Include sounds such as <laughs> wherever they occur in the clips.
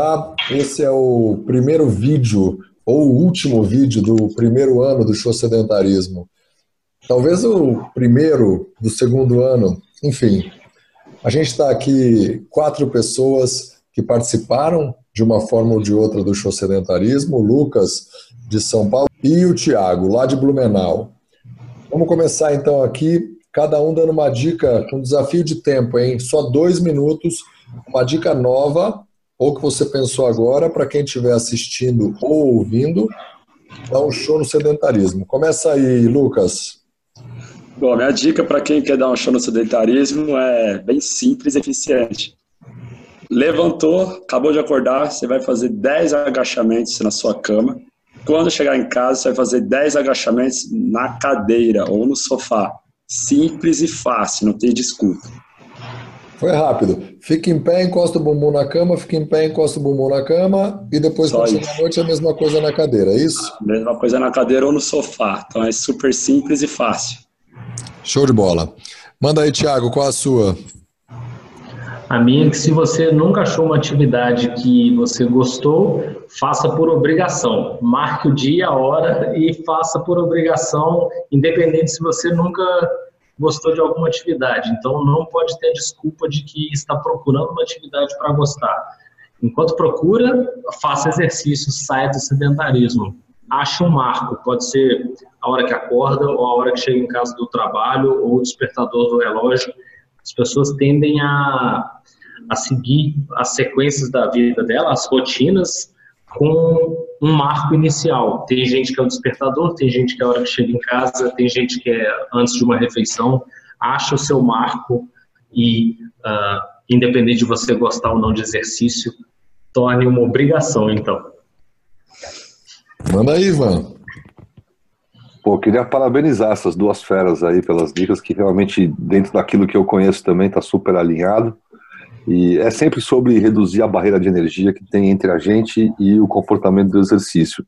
Olá, esse é o primeiro vídeo, ou o último vídeo do primeiro ano do show sedentarismo. Talvez o primeiro do segundo ano, enfim. A gente está aqui, quatro pessoas que participaram de uma forma ou de outra do show sedentarismo, o Lucas, de São Paulo, e o Tiago, lá de Blumenau. Vamos começar então aqui, cada um dando uma dica, um desafio de tempo, hein? Só dois minutos, uma dica nova ou que você pensou agora, para quem estiver assistindo ou ouvindo, dá um show no sedentarismo. Começa aí, Lucas. Bom, minha dica para quem quer dar um show no sedentarismo é bem simples e eficiente. Levantou, acabou de acordar, você vai fazer 10 agachamentos na sua cama. Quando chegar em casa, você vai fazer 10 agachamentos na cadeira ou no sofá. Simples e fácil, não tem desculpa. Foi rápido. Fica em pé, encosta o bumbum na cama, fica em pé, encosta o bumbum na cama e depois, Só quando chega a noite, é a mesma coisa na cadeira, é isso? A mesma coisa na cadeira ou no sofá. Então é super simples e fácil. Show de bola. Manda aí, Thiago, qual a sua? A minha é que se você nunca achou uma atividade que você gostou, faça por obrigação. Marque o dia, a hora e faça por obrigação, independente se você nunca gostou de alguma atividade. Então, não pode ter desculpa de que está procurando uma atividade para gostar. Enquanto procura, faça exercício, saia do sedentarismo. Ache um marco, pode ser a hora que acorda, ou a hora que chega em casa do trabalho, ou o despertador do relógio. As pessoas tendem a, a seguir as sequências da vida dela, as rotinas, com um marco inicial. Tem gente que é o despertador, tem gente que é a hora que chega em casa, tem gente que é antes de uma refeição. Acha o seu marco e, uh, independente de você gostar ou não de exercício, torne uma obrigação, então. Manda aí, Ivan. Pô, queria parabenizar essas duas feras aí pelas dicas, que realmente, dentro daquilo que eu conheço também, está super alinhado. E é sempre sobre reduzir a barreira de energia que tem entre a gente e o comportamento do exercício.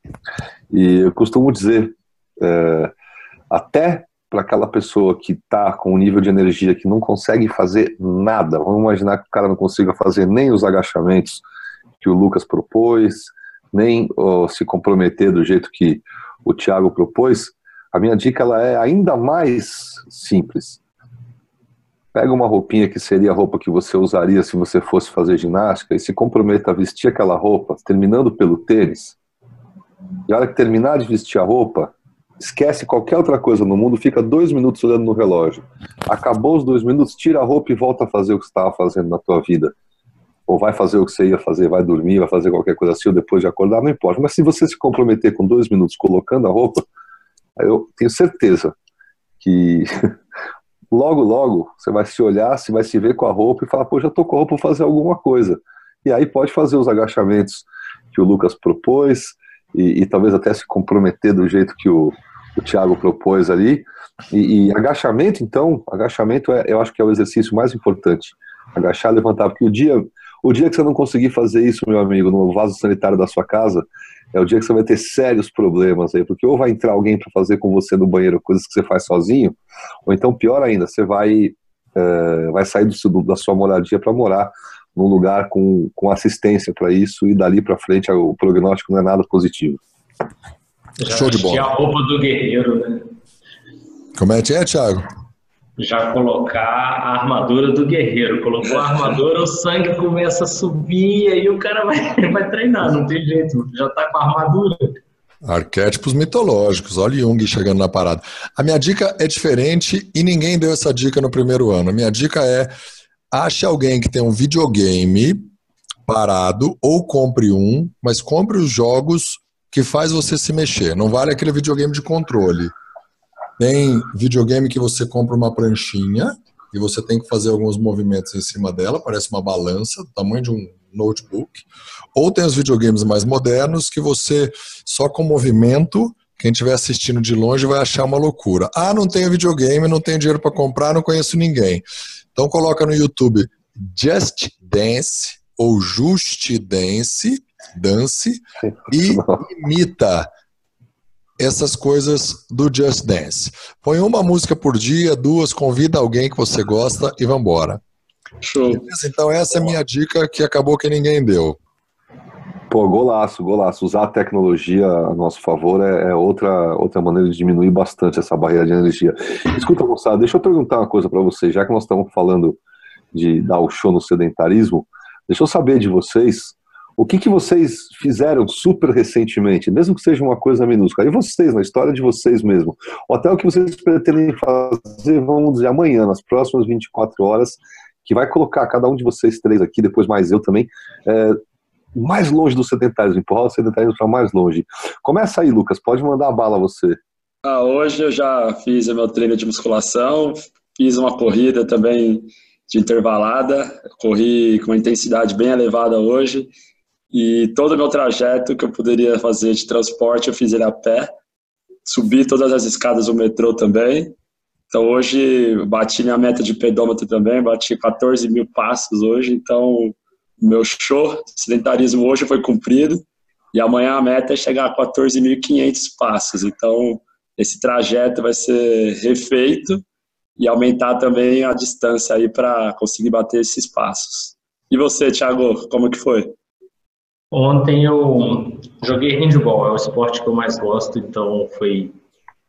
E eu costumo dizer, é, até para aquela pessoa que está com um nível de energia que não consegue fazer nada, vamos imaginar que o cara não consiga fazer nem os agachamentos que o Lucas propôs, nem se comprometer do jeito que o Thiago propôs, a minha dica ela é ainda mais simples. Pega uma roupinha que seria a roupa que você usaria se você fosse fazer ginástica e se comprometa a vestir aquela roupa, terminando pelo tênis. E a hora que terminar de vestir a roupa, esquece qualquer outra coisa no mundo, fica dois minutos olhando no relógio. Acabou os dois minutos, tira a roupa e volta a fazer o que você estava fazendo na tua vida. Ou vai fazer o que você ia fazer, vai dormir, vai fazer qualquer coisa assim, ou depois de acordar, não importa. Mas se você se comprometer com dois minutos colocando a roupa, eu tenho certeza que <laughs> logo, logo, você vai se olhar, você vai se ver com a roupa e falar, pô, já tô com a roupa para fazer alguma coisa. E aí pode fazer os agachamentos que o Lucas propôs e, e talvez até se comprometer do jeito que o, o Thiago propôs ali. E, e, agachamento, então, agachamento é, eu acho que é o exercício mais importante. Agachar, levantar, porque o dia, o dia que você não conseguir fazer isso, meu amigo, no vaso sanitário da sua casa, é o dia que você vai ter sérios problemas aí, porque ou vai entrar alguém para fazer com você no banheiro coisas que você faz sozinho, ou então, pior ainda, você vai, é, vai sair do, da sua moradia para morar num lugar com, com assistência para isso, e dali para frente o prognóstico não é nada positivo. Já Show de bola. a roupa do guerreiro, né? Como é que é, Thiago? Já colocar a armadura do guerreiro. Colocou a armadura, o sangue começa a subir, aí o cara vai, <laughs> vai treinar, não tem jeito, já tá com a armadura. Arquétipos mitológicos, olha Jung chegando na parada. A minha dica é diferente e ninguém deu essa dica no primeiro ano. A minha dica é: ache alguém que tem um videogame parado ou compre um, mas compre os jogos que faz você se mexer. Não vale aquele videogame de controle. Tem videogame que você compra uma pranchinha e você tem que fazer alguns movimentos em cima dela, parece uma balança, do tamanho de um notebook. Ou tem os videogames mais modernos que você, só com movimento, quem estiver assistindo de longe vai achar uma loucura. Ah, não tenho videogame, não tenho dinheiro para comprar, não conheço ninguém. Então coloca no YouTube Just Dance ou Just Dance, dance e imita essas coisas do Just Dance. Põe uma música por dia, duas, convida alguém que você gosta e vambora. Show. Então essa é a minha dica que acabou que ninguém deu. Pô, golaço, golaço. Usar a tecnologia a nosso favor é, é, outra, outra maneira de diminuir bastante essa barreira de energia. Escuta, moçada, deixa eu perguntar uma coisa para vocês, já que nós estamos falando de dar o show no sedentarismo, deixa eu saber de vocês o que, que vocês fizeram super recentemente, mesmo que seja uma coisa minúscula. E vocês, na história de vocês mesmo, ou até o que vocês pretendem fazer, vamos dizer, amanhã, nas próximas 24 horas, que vai colocar cada um de vocês três aqui, depois mais eu também, é, mais longe do sedentarismo, empurrar o sedentarismo para mais longe. Começa aí, Lucas, pode mandar a bala você. Ah, hoje eu já fiz o meu treino de musculação, fiz uma corrida também de intervalada, corri com uma intensidade bem elevada hoje e todo o meu trajeto que eu poderia fazer de transporte eu fiz ele a pé, subi todas as escadas do metrô também. Então hoje bati minha meta de pedômetro também, bati 14 mil passos hoje, então meu show sedentarismo hoje foi cumprido e amanhã a meta é chegar a 14.500 passos. Então, esse trajeto vai ser refeito e aumentar também a distância aí para conseguir bater esses passos. E você, Thiago, como que foi? Ontem eu joguei handball, é o esporte que eu mais gosto, então foi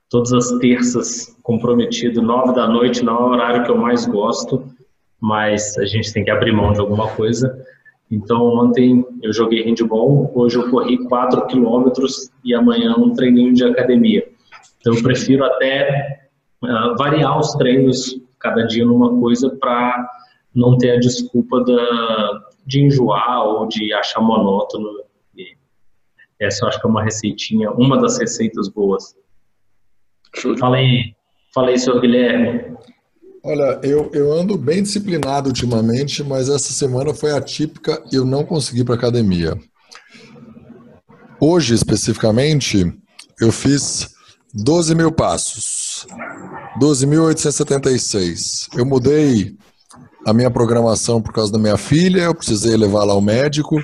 todas as terças comprometido, nove da noite, não é horário que eu mais gosto, mas a gente tem que abrir mão de alguma coisa. Então, ontem eu joguei handball, hoje eu corri 4 quilômetros e amanhã um treininho de academia. Então, eu prefiro até uh, variar os treinos cada dia numa coisa para não ter a desculpa da, de enjoar ou de achar monótono. E essa eu acho que é uma receitinha, uma das receitas boas. Falei, falei, senhor Guilherme. Olha, eu, eu ando bem disciplinado ultimamente, mas essa semana foi atípica e eu não consegui ir para academia. Hoje, especificamente, eu fiz 12 mil passos. 12.876. Eu mudei a minha programação por causa da minha filha, eu precisei levar lá ao médico,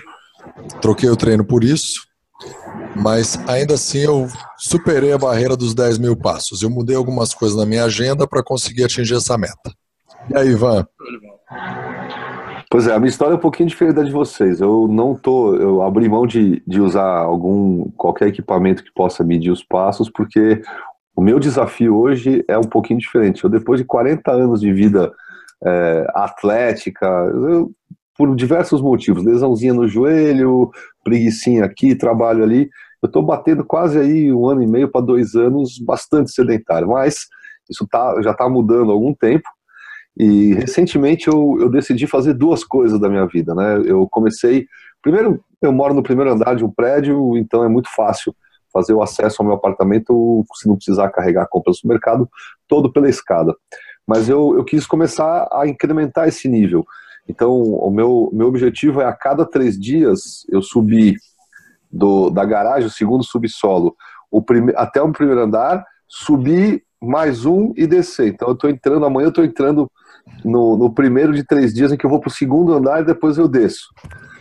troquei o treino por isso, mas ainda assim eu superei a barreira dos 10 mil passos. Eu mudei algumas coisas na minha agenda para conseguir atingir essa meta. E aí, Ivan? Pois é, a minha história é um pouquinho diferente da de vocês. Eu não tô, eu abri mão de, de usar algum qualquer equipamento que possa medir os passos, porque o meu desafio hoje é um pouquinho diferente. Eu depois de 40 anos de vida é, atlética, eu, por diversos motivos, lesãozinha no joelho, preguiçinha aqui, trabalho ali, eu estou batendo quase aí um ano e meio para dois anos bastante sedentário, mas isso tá, já está mudando há algum tempo. E recentemente eu, eu decidi fazer duas coisas da minha vida, né? Eu comecei, primeiro, eu moro no primeiro andar de um prédio, então é muito fácil fazer o acesso ao meu apartamento se não precisar carregar a compra no supermercado, todo pela escada. Mas eu, eu quis começar a incrementar esse nível. Então, o meu, meu objetivo é a cada três dias eu subir do, da garagem, o segundo subsolo, o prime, até o primeiro andar, subir mais um e descer. Então eu estou entrando, amanhã eu estou entrando no, no, primeiro de três dias em que eu vou para o segundo andar e depois eu desço.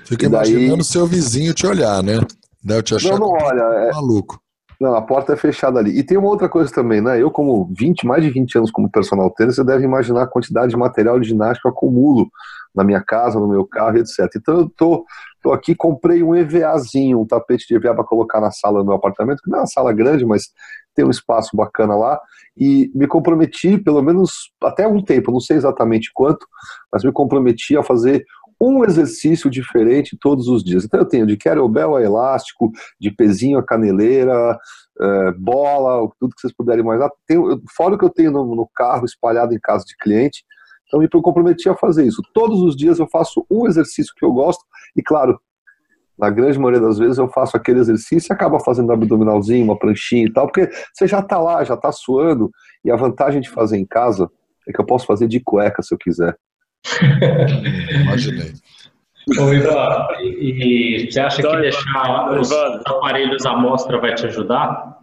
Fica e imaginando seu vizinho te olhar, né? Deve te achar não, não olha, é... maluco. Não, a porta é fechada ali. E tem uma outra coisa também, né? Eu, como 20, mais de 20 anos como personal trainer, você deve imaginar a quantidade de material de ginástica eu acumulo na minha casa, no meu carro, etc. Então eu tô, tô aqui, comprei um EVAzinho, um tapete de EVA para colocar na sala do meu apartamento, que não é uma sala grande, mas tem um espaço bacana lá, e me comprometi, pelo menos até um tempo, não sei exatamente quanto, mas me comprometi a fazer um exercício diferente todos os dias. Então eu tenho de kettlebell a elástico, de pezinho a caneleira, é, bola, tudo que vocês puderem imaginar. Tenho, fora o que eu tenho no, no carro espalhado em casa de cliente, então me comprometi a fazer isso. Todos os dias eu faço um exercício que eu gosto e, claro, na grande maioria das vezes eu faço aquele exercício e acaba fazendo um abdominalzinho, uma pranchinha e tal, porque você já está lá, já está suando. E a vantagem de fazer em casa é que eu posso fazer de cueca se eu quiser. Imaginei. Ô, Ivan, e, e você acha então, que deixar os aparelhos à mostra vai te ajudar?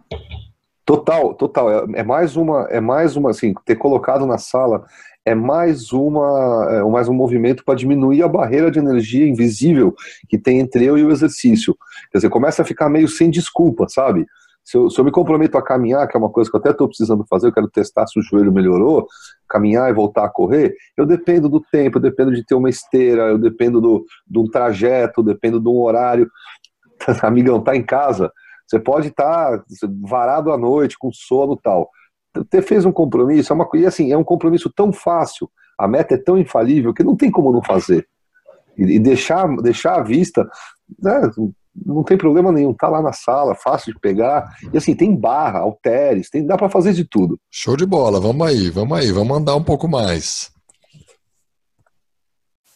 Total, total. É, é, mais uma, é mais uma, assim, ter colocado na sala é mais uma, é mais um movimento para diminuir a barreira de energia invisível que tem entre eu e o exercício. Quer dizer, começa a ficar meio sem desculpa, sabe? Se eu, se eu me comprometo a caminhar, que é uma coisa que eu até estou precisando fazer, eu quero testar se o joelho melhorou, caminhar e voltar a correr, eu dependo do tempo, eu dependo de ter uma esteira, eu dependo do, de um trajeto, eu dependo de um horário. <laughs> amigão, tá em casa, você pode estar tá varado à noite, com sono tal. Você fez um compromisso, é uma e assim, é um compromisso tão fácil, a meta é tão infalível que não tem como não fazer. E, e deixar, deixar à vista, né, não tem problema nenhum, tá lá na sala, fácil de pegar. E assim, tem barra, halteres, tem, dá para fazer de tudo. Show de bola, vamos aí, vamos aí, vamos andar um pouco mais.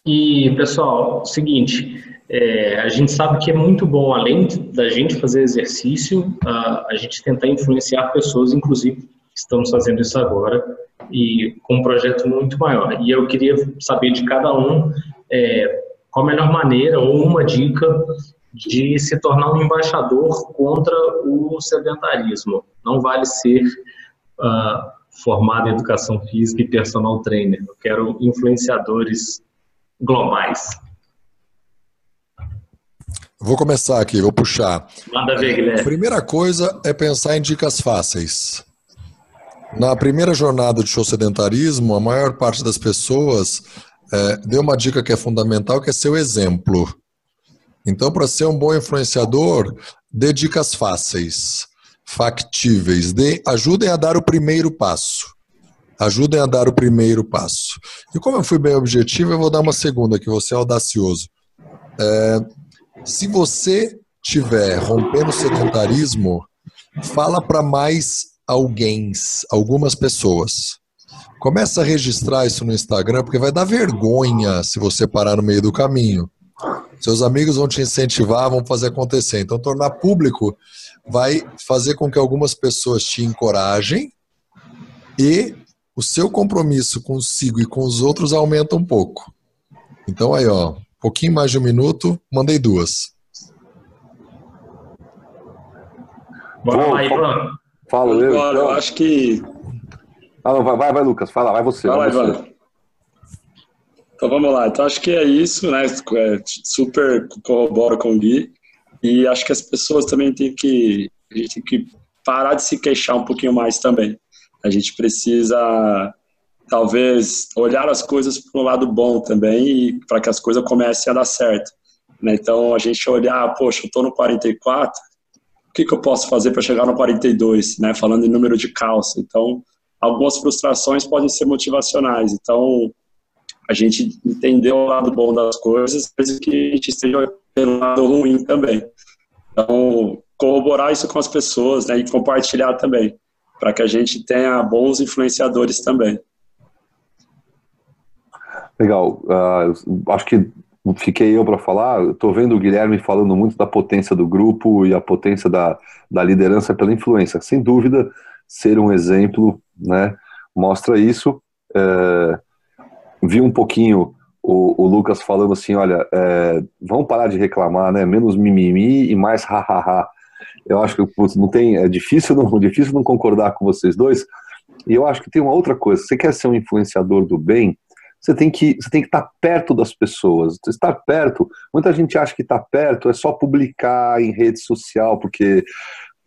E, pessoal, seguinte, é, a gente sabe que é muito bom, além da gente fazer exercício, a, a gente tentar influenciar pessoas, inclusive estamos fazendo isso agora, e com um projeto muito maior. E eu queria saber de cada um é, qual a melhor maneira ou uma dica de se tornar um embaixador contra o sedentarismo. Não vale ser uh, formado em educação física e personal trainer. Eu quero influenciadores globais. Vou começar aqui, vou puxar. Manda ver, Guilherme. Primeira coisa é pensar em dicas fáceis. Na primeira jornada de show sedentarismo, a maior parte das pessoas é, deu uma dica que é fundamental, que é ser o exemplo. Então, para ser um bom influenciador, dê dicas fáceis, factíveis, dê, ajudem a dar o primeiro passo. Ajudem a dar o primeiro passo. E como eu fui bem objetivo, eu vou dar uma segunda, que você é audacioso. É, se você tiver rompendo o sedentarismo, fala para mais alguém, algumas pessoas. Começa a registrar isso no Instagram, porque vai dar vergonha se você parar no meio do caminho. Seus amigos vão te incentivar, vão fazer acontecer. Então, tornar público vai fazer com que algumas pessoas te encorajem e o seu compromisso consigo e com os outros aumenta um pouco. Então, aí, ó, um pouquinho mais de um minuto, mandei duas. Bora lá, Ivan. Fala, eu. Agora, eu acho que. Ah, não, vai, vai, vai, Lucas, fala, vai você. Vai, vai, vai. Então vamos lá. Então acho que é isso, né? É, super corrobora com o Gui. E acho que as pessoas também têm que. A gente tem que parar de se queixar um pouquinho mais também. A gente precisa, talvez, olhar as coisas para um lado bom também para que as coisas comecem a dar certo. Né? Então a gente olhar, poxa, eu estou no 44, o que, que eu posso fazer para chegar no 42, né? Falando em número de calça. Então, algumas frustrações podem ser motivacionais. Então, a gente entender o lado bom das coisas, mas que a gente esteja pelo lado ruim também. Então, corroborar isso com as pessoas né, e compartilhar também, para que a gente tenha bons influenciadores também. Legal. Uh, acho que fiquei eu para falar. Estou vendo o Guilherme falando muito da potência do grupo e a potência da, da liderança pela influência. Sem dúvida, ser um exemplo né, mostra isso. É, vi um pouquinho o, o, Lucas falando assim, olha, é, vamos parar de reclamar, né? Menos mimimi e mais hahaha. Eu acho que putz, não tem, é difícil não, <laughs> difícil não concordar com vocês dois. E eu acho que tem uma outra coisa. Você quer ser um influenciador do bem? Você tem que você tem que estar perto das pessoas. Estar perto. Muita gente acha que estar perto é só publicar em rede social, porque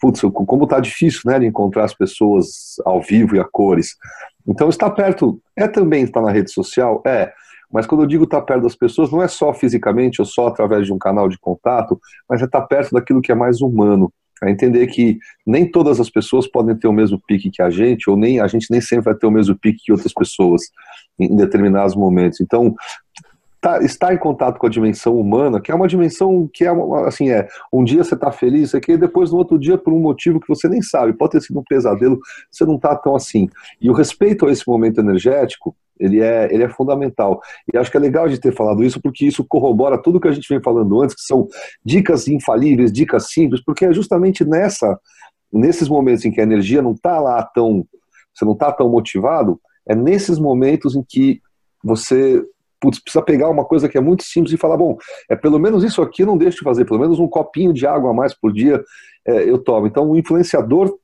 putz, como tá difícil, né, de encontrar as pessoas ao vivo e a cores. Então, estar perto é também estar na rede social? É. Mas quando eu digo estar perto das pessoas, não é só fisicamente ou só através de um canal de contato, mas é estar perto daquilo que é mais humano. É entender que nem todas as pessoas podem ter o mesmo pique que a gente, ou nem a gente nem sempre vai ter o mesmo pique que outras pessoas em determinados momentos. Então, tá, em contato com a dimensão humana, que é uma dimensão que é uma, assim, é, um dia você está feliz, aqui depois no outro dia por um motivo que você nem sabe, pode ter sido um pesadelo, você não está tão assim. E o respeito a esse momento energético, ele é, ele é fundamental. E acho que é legal de ter falado isso, porque isso corrobora tudo que a gente vem falando antes, que são dicas infalíveis, dicas simples, porque é justamente nessa, nesses momentos em que a energia não está lá tão, você não está tão motivado, é nesses momentos em que você putz, precisa pegar uma coisa que é muito simples e falar, bom, é pelo menos isso aqui não deixo de fazer, pelo menos um copinho de água a mais por dia é, eu tomo. Então, o influenciador,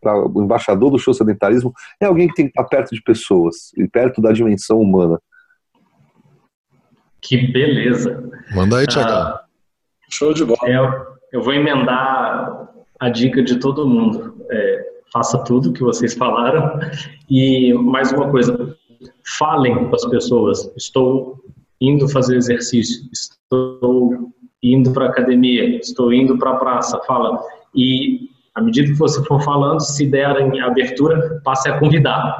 pra, o embaixador do show sedentarismo, é alguém que tem que estar perto de pessoas e perto da dimensão humana. Que beleza. Manda aí, Tiagão. Ah, show de bola. Eu, eu, vou emendar a dica de todo mundo. É, faça tudo que vocês falaram. E mais uma coisa, falem com as pessoas. Estou indo fazer exercício, estou indo para academia, estou indo para a praça, fala. E à medida que você for falando, se derem abertura, passe a convidar.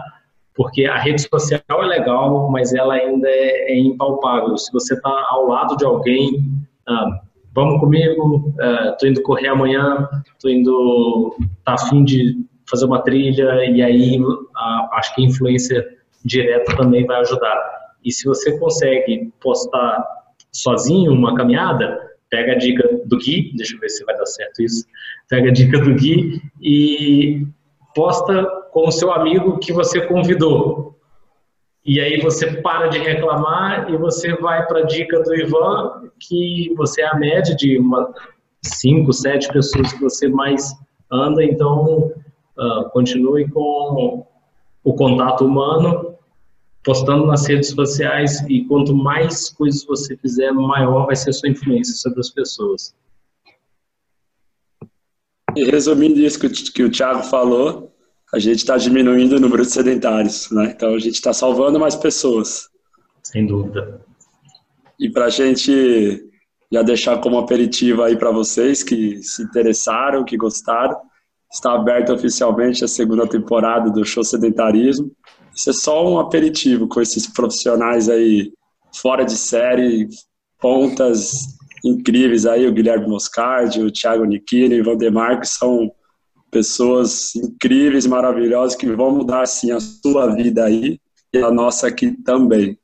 Porque a rede social é legal, mas ela ainda é, é impalpável. Se você está ao lado de alguém, ah, vamos comigo, estou uh, indo correr amanhã, estou indo, tá afim de fazer uma trilha, e aí uh, acho que a influência direta também vai ajudar. E se você consegue postar sozinho uma caminhada, pega a dica do Gui, deixa eu ver se vai dar certo isso, pega a dica do Gui e posta com o seu amigo que você convidou. E aí você para de reclamar e você vai para a dica do Ivan, que você é a média de uma, cinco, sete pessoas que você mais anda, então uh, continue com o contato humano postando nas redes sociais e quanto mais coisas você fizer, maior vai ser a sua influência sobre as pessoas. E resumindo isso que, o Thiago falou, a gente está diminuindo o número de sedentários, né? Então a gente está salvando mais pessoas. Sem dúvida. E para a gente já deixar como aperitivo aí para vocês que se interessaram, que gostaram, está aberta oficialmente a segunda temporada do Show Sedentarismo. Isso é só um aperitivo com esses profissionais aí fora de série, pontas incríveis aí, o Guilherme Moscardi, o Thiago Nikini, o Valdemar, que são pessoas incríveis, maravilhosas, que vão mudar, assim, a sua vida aí e a nossa aqui também.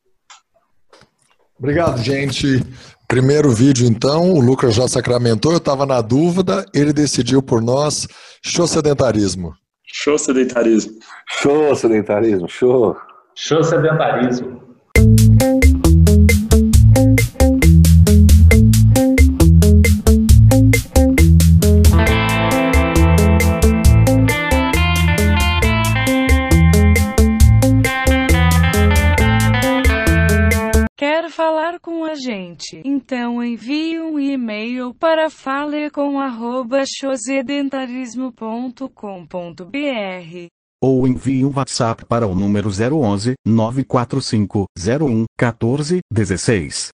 Obrigado, gente. Primeiro vídeo, então, o Lucas já sacramentou, eu estava na dúvida, ele decidiu por nós, show sedentarismo. Show sedentarismo. Show sedentarismo, show. Show sedentarismo. A gente? Então envie um e-mail para falecomarroba.chosedentarismo.com.br ou envie um WhatsApp para o número 011 945 01 14 16.